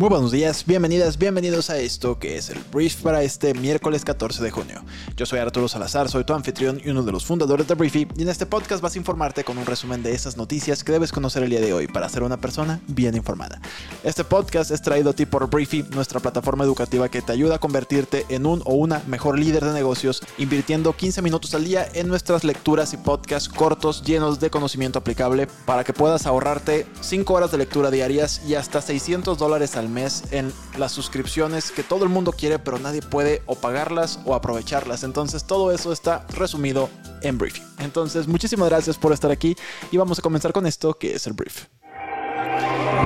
Muy buenos días, bienvenidas, bienvenidos a esto que es el brief para este miércoles 14 de junio. Yo soy Arturo Salazar, soy tu anfitrión y uno de los fundadores de Briefy y en este podcast vas a informarte con un resumen de esas noticias que debes conocer el día de hoy para ser una persona bien informada. Este podcast es traído a ti por Briefy, nuestra plataforma educativa que te ayuda a convertirte en un o una mejor líder de negocios invirtiendo 15 minutos al día en nuestras lecturas y podcasts cortos llenos de conocimiento aplicable para que puedas ahorrarte 5 horas de lectura diarias y hasta 600 dólares al mes en las suscripciones que todo el mundo quiere, pero nadie puede o pagarlas o aprovecharlas. Entonces todo eso está resumido en Briefing. Entonces muchísimas gracias por estar aquí y vamos a comenzar con esto que es el brief.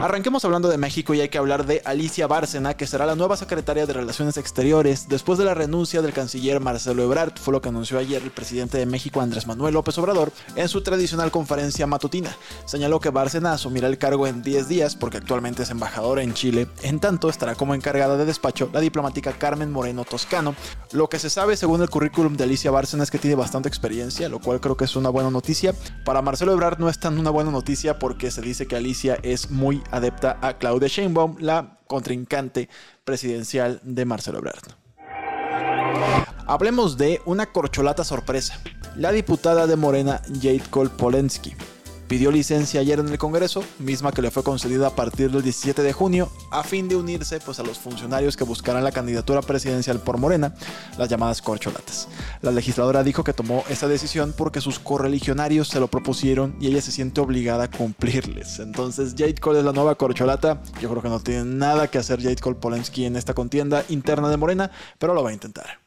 Arranquemos hablando de México y hay que hablar de Alicia Bárcena, que será la nueva secretaria de Relaciones Exteriores después de la renuncia del canciller Marcelo Ebrard, fue lo que anunció ayer el presidente de México Andrés Manuel López Obrador en su tradicional conferencia matutina. Señaló que Bárcena asumirá el cargo en 10 días porque actualmente es embajadora en Chile, en tanto estará como encargada de despacho la diplomática Carmen Moreno Toscano. Lo que se sabe según el currículum de Alicia Bárcena es que tiene bastante experiencia, lo cual creo que es una buena noticia. Para Marcelo Ebrard no es tan una buena noticia porque se dice que Alicia es muy adepta a Claudia Sheinbaum, la contrincante presidencial de Marcelo Ebrard. Hablemos de una corcholata sorpresa. La diputada de Morena, Jade Cole Polensky, pidió licencia ayer en el Congreso, misma que le fue concedida a partir del 17 de junio, a fin de unirse pues, a los funcionarios que buscarán la candidatura presidencial por Morena, las llamadas corcholatas. La legisladora dijo que tomó esa decisión porque sus correligionarios se lo propusieron y ella se siente obligada a cumplirles. Entonces Jade Cole es la nueva corcholata, yo creo que no tiene nada que hacer Jade Cole Polensky en esta contienda interna de Morena, pero lo va a intentar.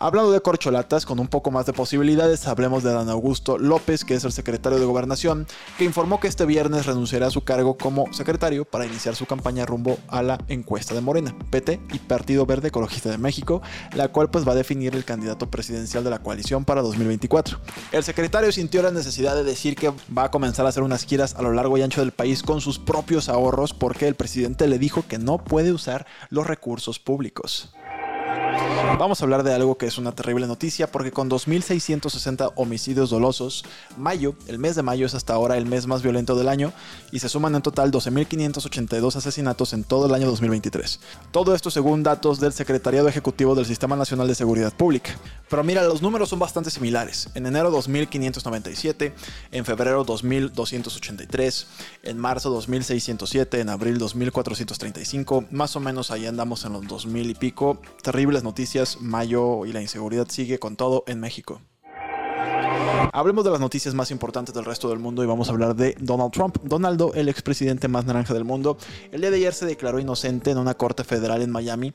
Hablando de corcholatas, con un poco más de posibilidades, hablemos de Dan Augusto López, que es el secretario de Gobernación, que informó que este viernes renunciará a su cargo como secretario para iniciar su campaña rumbo a la encuesta de Morena, PT y Partido Verde Ecologista de México, la cual pues va a definir el candidato presidencial de la coalición para 2024. El secretario sintió la necesidad de decir que va a comenzar a hacer unas giras a lo largo y ancho del país con sus propios ahorros porque el presidente le dijo que no puede usar los recursos públicos. Vamos a hablar de algo que es una terrible noticia porque con 2.660 homicidios dolosos, mayo, el mes de mayo es hasta ahora el mes más violento del año y se suman en total 12.582 asesinatos en todo el año 2023. Todo esto según datos del Secretariado Ejecutivo del Sistema Nacional de Seguridad Pública. Pero mira, los números son bastante similares. En enero 2.597, en febrero 2.283, en marzo 2.607, en abril 2.435, más o menos ahí andamos en los 2.000 y pico. Terribles noticias, mayo y la inseguridad sigue con todo en México. Hablemos de las noticias más importantes del resto del mundo y vamos a hablar de Donald Trump. Donaldo, el expresidente más naranja del mundo, el día de ayer se declaró inocente en una corte federal en Miami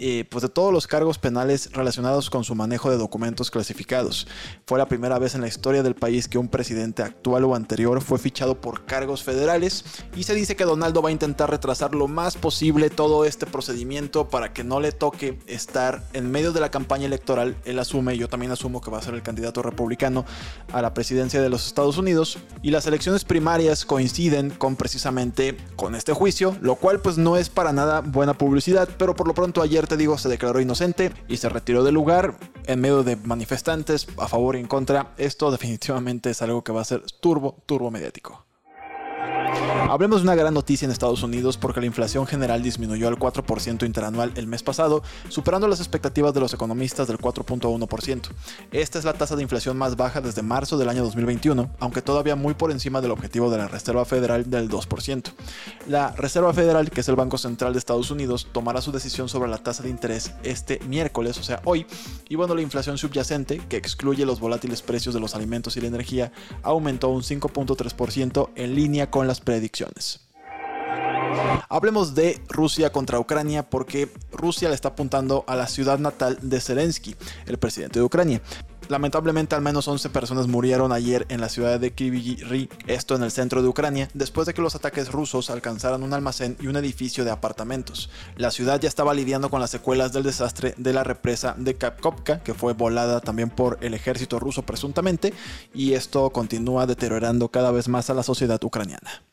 eh, pues de todos los cargos penales relacionados con su manejo de documentos clasificados. Fue la primera vez en la historia del país que un presidente actual o anterior fue fichado por cargos federales y se dice que Donaldo va a intentar retrasar lo más posible todo este procedimiento para que no le toque estar en medio de la campaña electoral. Él asume, yo también asumo que va a ser el candidato republicano a la presidencia de los Estados Unidos y las elecciones primarias coinciden con precisamente con este juicio, lo cual pues no es para nada buena publicidad, pero por lo pronto ayer te digo, se declaró inocente y se retiró del lugar en medio de manifestantes a favor y en contra. Esto definitivamente es algo que va a ser turbo, turbo mediático. Hablemos de una gran noticia en Estados Unidos porque la inflación general disminuyó al 4% interanual el mes pasado, superando las expectativas de los economistas del 4.1%. Esta es la tasa de inflación más baja desde marzo del año 2021, aunque todavía muy por encima del objetivo de la Reserva Federal del 2%. La Reserva Federal, que es el Banco Central de Estados Unidos, tomará su decisión sobre la tasa de interés este miércoles, o sea, hoy, y bueno, la inflación subyacente, que excluye los volátiles precios de los alimentos y la energía, aumentó un 5.3% en línea con las predicciones Hablemos de Rusia contra Ucrania porque Rusia le está apuntando a la ciudad natal de Zelensky, el presidente de Ucrania. Lamentablemente al menos 11 personas murieron ayer en la ciudad de Kryvyi esto en el centro de Ucrania, después de que los ataques rusos alcanzaran un almacén y un edificio de apartamentos. La ciudad ya estaba lidiando con las secuelas del desastre de la represa de Kapkovka, que fue volada también por el ejército ruso presuntamente, y esto continúa deteriorando cada vez más a la sociedad ucraniana.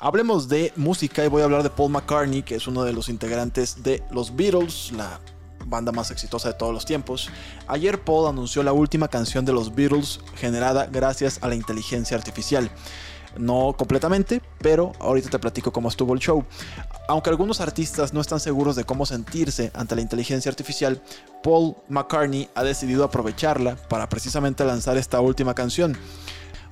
Hablemos de música y voy a hablar de Paul McCartney, que es uno de los integrantes de los Beatles, la banda más exitosa de todos los tiempos. Ayer Paul anunció la última canción de los Beatles generada gracias a la inteligencia artificial. No completamente, pero ahorita te platico cómo estuvo el show. Aunque algunos artistas no están seguros de cómo sentirse ante la inteligencia artificial, Paul McCartney ha decidido aprovecharla para precisamente lanzar esta última canción.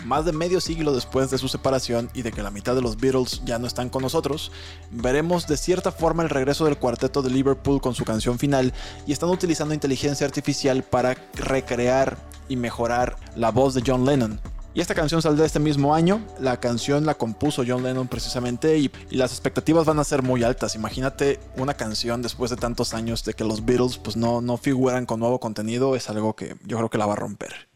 Más de medio siglo después de su separación y de que la mitad de los Beatles ya no están con nosotros, veremos de cierta forma el regreso del cuarteto de Liverpool con su canción final y están utilizando inteligencia artificial para recrear y mejorar la voz de John Lennon. Y esta canción saldrá este mismo año. La canción la compuso John Lennon precisamente y, las expectativas van a ser muy altas. Imagínate una canción después de tantos años de que los Beatles pues no, no figuran con nuevo contenido. Es algo que yo creo que la va a romper.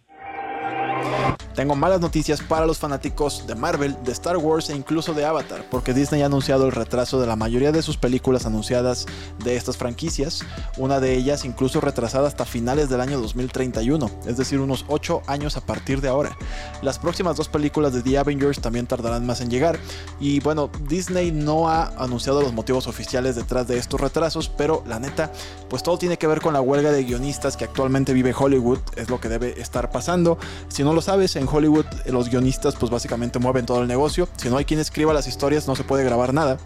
Tengo malas noticias para los fanáticos de Marvel, de Star Wars e incluso de Avatar, porque Disney ha anunciado el retraso de la mayoría de sus películas anunciadas de estas franquicias, una de ellas incluso retrasada hasta finales del año 2031, es decir, unos 8 años a partir de ahora. Las próximas dos películas de The Avengers también tardarán más en llegar, y bueno, Disney no ha anunciado los motivos oficiales detrás de estos retrasos, pero la neta, pues todo tiene que ver con la huelga de guionistas que actualmente vive Hollywood, es lo que debe estar pasando. Si no lo sabes, en Hollywood los guionistas pues básicamente mueven todo el negocio. Si no hay quien escriba las historias no se puede grabar nada.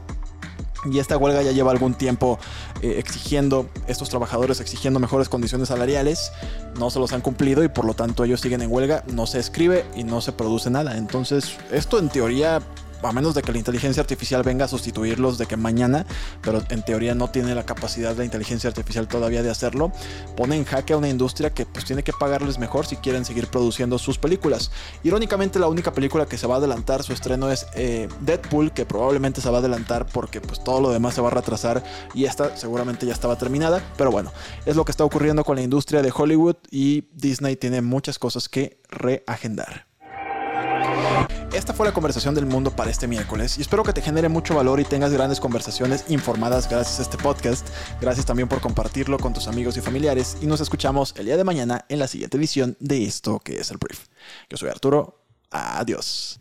Y esta huelga ya lleva algún tiempo eh, exigiendo, estos trabajadores exigiendo mejores condiciones salariales, no se los han cumplido y por lo tanto ellos siguen en huelga, no se escribe y no se produce nada. Entonces esto en teoría a menos de que la inteligencia artificial venga a sustituirlos de que mañana, pero en teoría no tiene la capacidad la inteligencia artificial todavía de hacerlo, pone en jaque a una industria que pues tiene que pagarles mejor si quieren seguir produciendo sus películas. Irónicamente la única película que se va a adelantar su estreno es eh, Deadpool, que probablemente se va a adelantar porque pues todo lo demás se va a retrasar y esta seguramente ya estaba terminada, pero bueno, es lo que está ocurriendo con la industria de Hollywood y Disney tiene muchas cosas que reagendar. Esta fue la conversación del mundo para este miércoles y espero que te genere mucho valor y tengas grandes conversaciones informadas gracias a este podcast. Gracias también por compartirlo con tus amigos y familiares y nos escuchamos el día de mañana en la siguiente edición de esto que es el brief. Yo soy Arturo. Adiós.